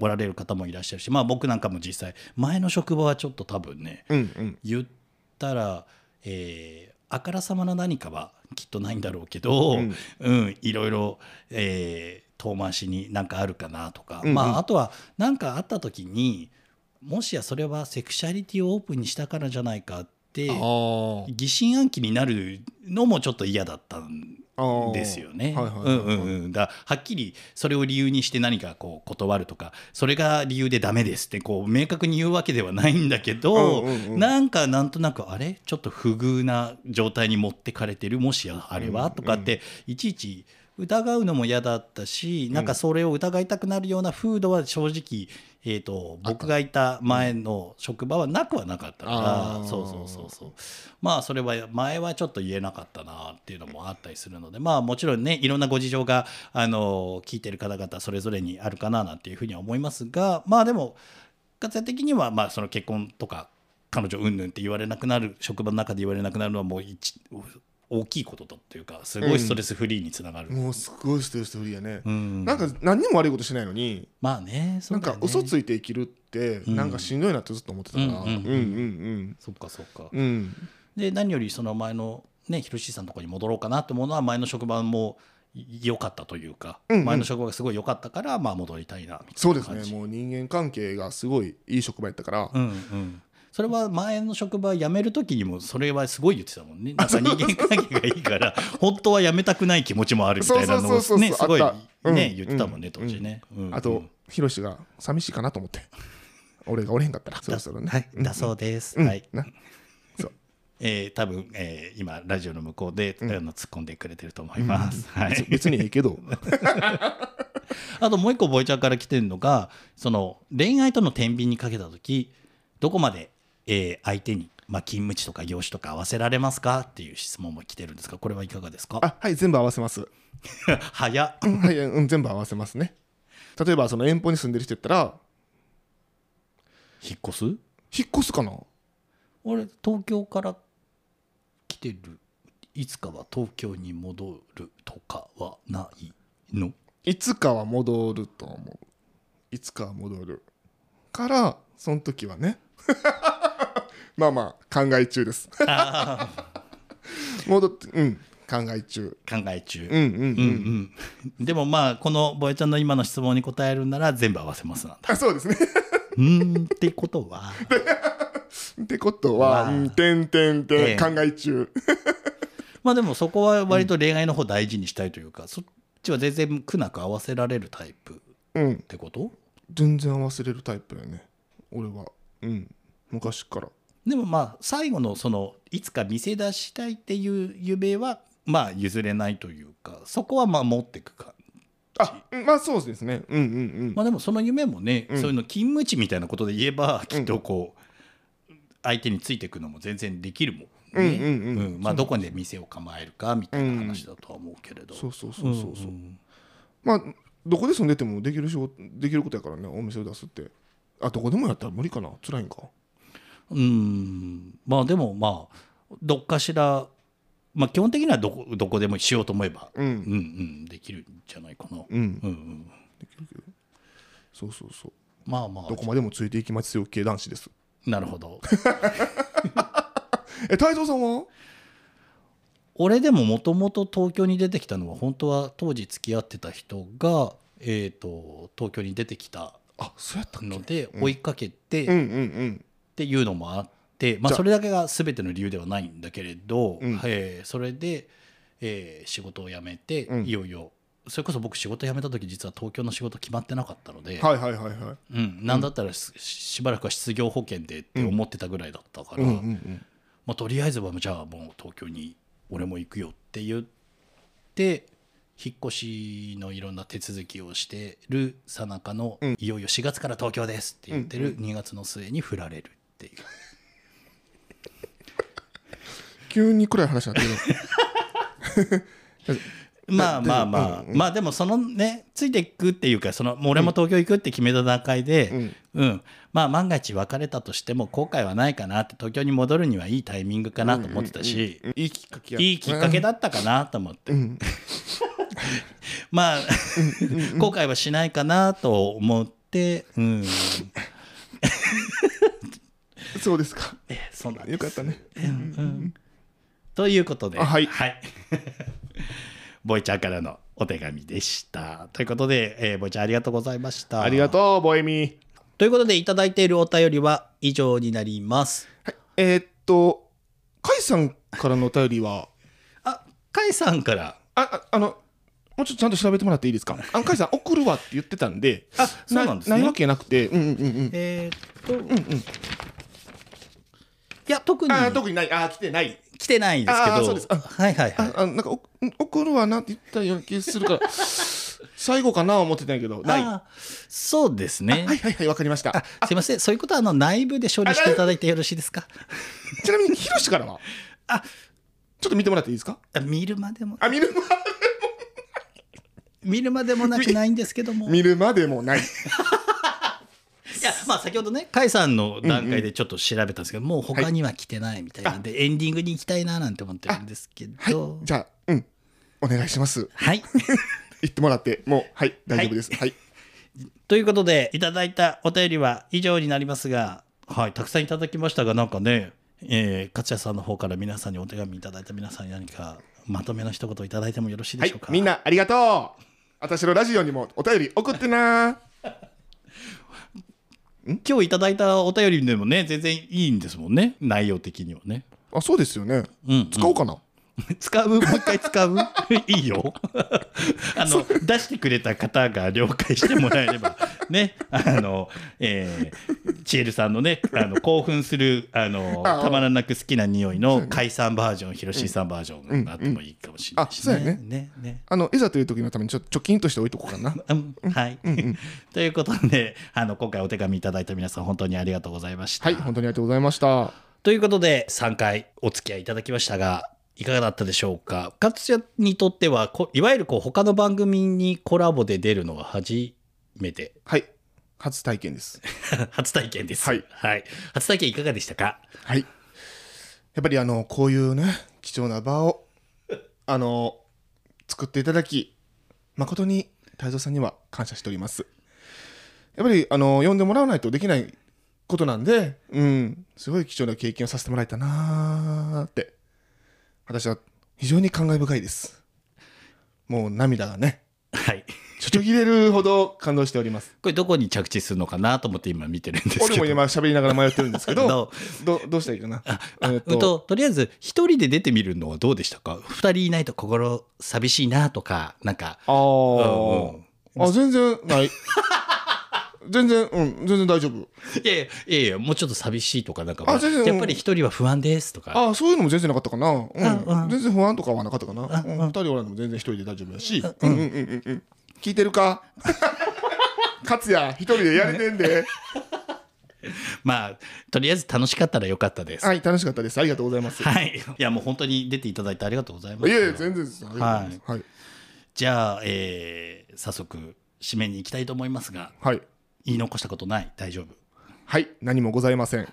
おられる方もいらっしゃるしまあ僕なんかも実際前の職場はちょっと多分ねうんうん。言ったら、えーあからさまな何かはきっとないんだろうけど、うん。うんいろいろ、えー遠回しになんかあるかなとか、うんうん。まああとは何かあった時にもしやそれはセクシャリティをオープンにしたからじゃないかって疑心暗鬼になるのもちょっと嫌だったんですよね。だはっきりそれを理由にして何かこう断るとかそれが理由でダメですってこう明確に言うわけではないんだけど、うんうんうん。なんかなんとなくあれ？ちょっと不遇な状態に持ってかれてる？もしやあれは、とかっていちいち疑うのも嫌だったし、なんかそれを疑いたくなるような風土は正直、えー、と僕がいた前の職場はなくはなかったから、そうそうそうそう。まあそれは前はちょっと言えなかったなっていうのもあったりするのでまあもちろんねいろんなご事情があの聞いてる方々それぞれにあるかななんていうふうには思いますがまあでも活躍的にはまあその結婚とか彼女うんぬんって言われなくなる職場の中で言われなくなるのはもう一大きいことだっていうかすごいストレスフリーにつながる。もうすごいストレスフリーやね、うん。なんか何にも悪いことしないのにまあねそなかうんだよね。嘘ついて生きるってん。なんかしんどいなってずっと思ってたから、うんうんうんうん。うんそっかそっか。うん。で何よりその前のねひろしさんのところに戻ろうかなと思うのは前の職場も良かったというか、うんうん。前の職場がすごい良かったから、まあ、戻りたいなみたいなそうですね。もう人間関係がすごいいい職場やったから、うんうんそれは前の職場辞める時にもそれはすごい言ってたもんね。なんか人間関係がいいから本当は辞めたくない気持ちもあるみたいなのをねすごいねうん言ってたもんね当時ね。うんあと、ヒロシが寂しいかなと思って。俺がおれへんかったらそろそろね。はい、うん。だそうです。うん。はい。な。そう。えー、多分、えー、今ラジオの向こうで、あの突っ込んでくれてると思います。はい。別別にええけど。あともう一個ボイちゃんから来てるのが、その恋愛との天秤にかけた時、どこまで、えー、相手にまあ勤務地とか業種とか合わせられますかっていう質問も来てるんですが、これはいかがですか？あはい全部合わせます 早っ。うんはい、うん、全部合わせますね例えばその遠方に住んでる人やったら引っ越す？引っ越すかな？俺東京から来てる。いつかは東京に戻るとかはないの？いつかは戻ると思ういつかは戻るからその時はね まあまあ考え中です。あ戻ってうん考え中。ー考え中。うんうんうん、うん。うん、でもまあこのボエちゃんの今の質問に答えるなら全部合わせますなんだ。あそうですね。うーんってことは。ってことは、まあ。うん、てんてんてん、ええ考え中。まあでもそこは割と恋愛の方大事にしたいというか、そっちは全然苦なく合わせられるタイプっうん。てこと？全然合わせれるタイプやね。俺は。うん。昔からでもまあ最後のそのいつか見せ出したいっていう夢はまあ譲れないというかそこはまあ持っていくか。あうんまあそうですね。うんうんうん、まあでもその夢もね、うん。そういうの勤務地みたいなことで言えばきっとこう相手についていくのも全然できるもんね。うんうんうん。まあどこで店を構えるかみたいな話だとは思うけれど。そうそうそうそうそう、ん。まあどこで住んでてもできる仕事できることやからねお店を出すって。あどこでもやったら無理かな。辛いんかうん。まあでもまあどっかしら、まあ、基本的にはどこどこでもしようと思えば、うん。うんうん、できるんじゃないかな。うん。うんうん、そうそうそう。まあまどこまでもついていきますよ系男子です。あなるほど。え太蔵さんは？俺でももともと東京に出てきたのは本当は当時付き合ってた人が、えー、と東京に出てきたあそうやったっけ？ので追いかけてっていうのもあって、まあ、それだけが全ての理由ではないんだけれど、うん。えーそれで、えー仕事を辞めて、うん。いよいよそれこそ僕仕事辞めた時実は東京の仕事決まってなかったので、はいはいはいはい。うん、なんだったらししばらくは失業保険でって思ってたぐらいだったから、まあ、とりあえずはじゃあもう東京に俺も行くよって言って引っ越しのいろんな手続きをしてるさなかの、うん。いよいよ4月から東京ですって言ってる2月の末に振られるっていう。急に暗い話になってる。まあまあまあ、まあでもそのねついていくっていうかその俺も東京行くって決めた段階で、うん。まあ万が一別れたとしても後悔はないかなって東京に戻るにはいいタイミングかなと思ってたし、うんいいきっかけや。いいきっかけだったかなと思って、うん。まあ後悔はしないかなと思って、うん、そうですか。そうなんです。よかったね。ということで、あはい。ボイちゃんからのお手紙でした。ということで、えー、ボイちゃんありがとうございました。ありがとうボエミということで、いただいているお便りは以上になります。えーっと甲斐さんからのお便りは？あ、カイさんから。あああのもうちょっとちゃんと調べてもらっていいですか？あの甲斐さん送るわって言ってたんであ、そうなんですね。ないわけなくて。うんうんうんうん。えーっと、うんうん特に。特にない。あー来てない。来てないですけど、そうです。あはいはいはい。ああなんかお送るわなって言ったような気がするから 最後かな思ってたんやけどそうですね。はいはいはいわかりました。あすいません、そういうことはあの内部で処理していただいてよろしいですか？ちなみにヒロシからは？あ。ちょっと見てもらっていいですか？あ見るまでも、あ見るま見るまでもなくないんですけども。見るまでもないいやまあ先ほどね甲斐さんの段階でちょっと調べたんですけど、もう他には来てないみたいな。んで、エンディングに行きたいななんて思ってるんですけはい。どじゃあうん。お願いします。はい。言ってもらってもうはい大丈夫です。はい。ということでいただいたお便りは以上になりますがはいたくさんいただきましたがなんかねえー、勝谷さんの方から皆さんにお手紙いただいた皆さんに何かまとめの一言いただいてもよろしいではいしょうか、みんなありがとう。私のラジオにもお便り送ってな今日いただいたお便りでもね全然いいんですもんね内容的にはね。あそうですよね。うん。使おうかな、使う？もう一回使う？いいよ。あの出してくれた方が了解してもらえればね。あのえー、チエルさんのねあの興奮するあのああたまらなく好きな匂いの解散バージョン広しさんバージョンがあってもいいかもしれないしうんうんあそうやね。ねね。あのいざという時のためにちょっと貯金として置いとこうかな。うんはい、ということであの今回お手紙いただいた皆さん本当にありがとうございました。はい本当にありがとうございました。ということで3回お付き合いいただきましたがいかがだったでしょうか？勝也にとってはこいわゆるこう他の番組にコラボで出るのは初めて。はい。初体験です。初体験です。はい。初体験いかがでしたか？はい。やっぱりあのこういうね貴重な場を あの作っていただき誠に太蔵さんには感謝しております。やっぱりあの呼んでもらわないとできないことなんでうん。すごい貴重な経験をさせてもらえたなーって私は非常に感慨深いです。もう涙がね。はい。ちょちょぎれるほど感動しております。これどこに着地するのかなと思って今見てるんですけど。俺も今喋りながら迷ってるんですけどどどどうしたらいいかな？あえーうんととりあえず一人で出てみるのはどうでしたか？二人いないと心寂しいなとかなんか。あー、うん。あ全然ない全然うん全然大丈夫。いやいやいやもうちょっと寂しいとかなんかあ全然やっぱり一人は不安ですとか。あそういうのも全然なかったかな、うん。全然不安とかはなかったかな、うん。うん、2人おらんでも全然一人で大丈夫やし、うん。うんうんうんうん。聞いてるか？勝也一人でやれてんで。まあとりあえず楽しかったらよかったです。はい楽しかったです。ありがとうございます、はい、いやもう本当に出ていただいてありがとうございます。いえ全然です。ありがとうござい。はい。じゃあ、えー早速締めに行きたいと思いますが。はい言い残したことない。大丈夫。はい。何もございません。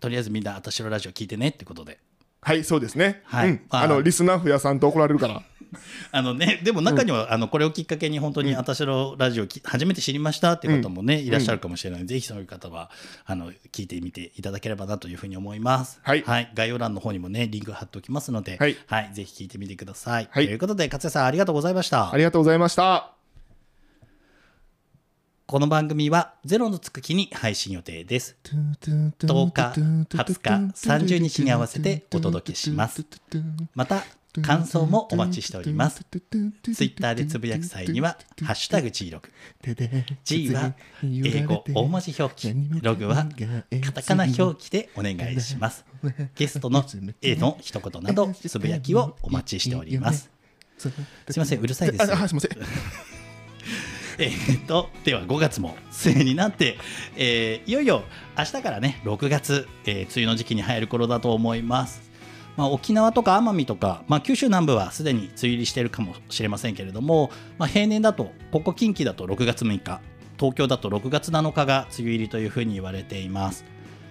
とりあえずみんな「あたしろラジオ」聞いてねってことで。はい。そうですね、はい。うん、あ。あのリスナー増やさんと怒られるから。あのねでも中には、あのこれをきっかけに本当に「あたしろラジオき」初めて知りましたっていう方もね、いらっしゃるかもしれないので、ぜひそういう方はあの聞いてみていただければなというふうに思います。はい。概要欄の方にもねリンク貼っておきますので、はい。ぜひ聞いてみてください。はい。ということで勝也さんありがとうございました。あ。りがとうございましたこの番組はゼロのつく日に配信予定です。10日、20日、30日に合わせてお届けします。また、感想もお待ちしております。ツイッターでつぶやく際には、ハッシュタグ G ログ。G は英語大文字表記、ログはカタカナ表記でお願いします。ゲストの A の一言など、つぶやきをお待ちしております。すいません、うるさいです。ああすいませんえー、とでは5月も末になって、えーいよいよ明日からね6月、えー梅雨の時期に入る頃だと思います。まあ、沖縄とか奄美とか、まあ、九州南部はすでに梅雨入りしているかもしれませんけれども、まあ、平年だとここ近畿だと6月6日東京だと6月7日が梅雨入りというふうに言われています。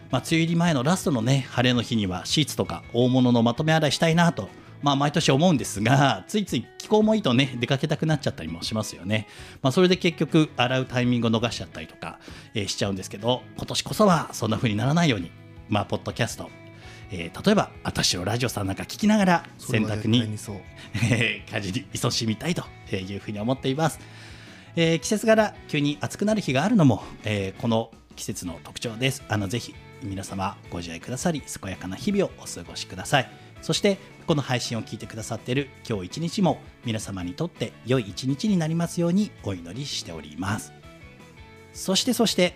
まあ、梅雨入り前のラストのね晴れの日にはシーツとか大物のまとめ洗いしたいなと、まあ、毎年思うんですがついつい気候もいいとね出かけたくなっちゃったりもしますよね、まあ、それで結局洗うタイミングを逃しちゃったりとか、えーしちゃうんですけど今年こそはそんな風にならないようにまあポッドキャスト、えー例えば私のラジオさんなんか聞きながら洗濯にそう。えー家事に勤しみたいというふうに思っています、えー季節柄急に暑くなる日があるのも、えーこの季節の特徴です。あのぜひ皆様ご自愛くださり健やかな日々をお過ごしくださいそしてこの配信を聞いてくださっている今日一日も皆様にとって良い一日になりますようにお祈りしております。そしてそして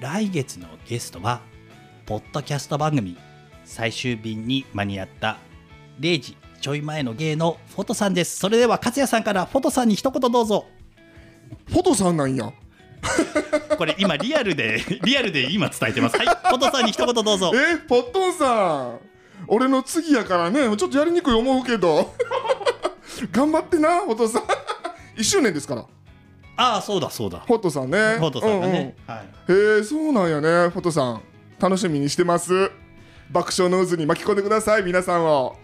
来月のゲストはポッドキャスト番組最終便に間に合った0時ちょい前の芸のフォトさんです。それでは勝也さんからフォトさんに一言どうぞ。フォトさんなんや。これ今リアルでリアルで今伝えてます。はいフォトさんに一言どうぞ。えポットンさん俺の次やからね。ちょっとやりにくい思うけど。頑張ってなフォトさん。1周年ですから。ああそうだそうだ。フォトさんね。フォトさんがね、はいうん。うんへえそうなんやねフォトさん。楽しみにしてます。爆笑の渦に巻き込んでください皆さんを。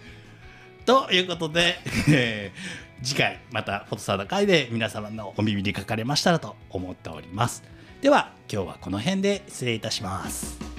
ということで、え ー次回またフォトサーの会で皆様のお耳にかかれましたらと思っております。では今日はこの辺で失礼いたします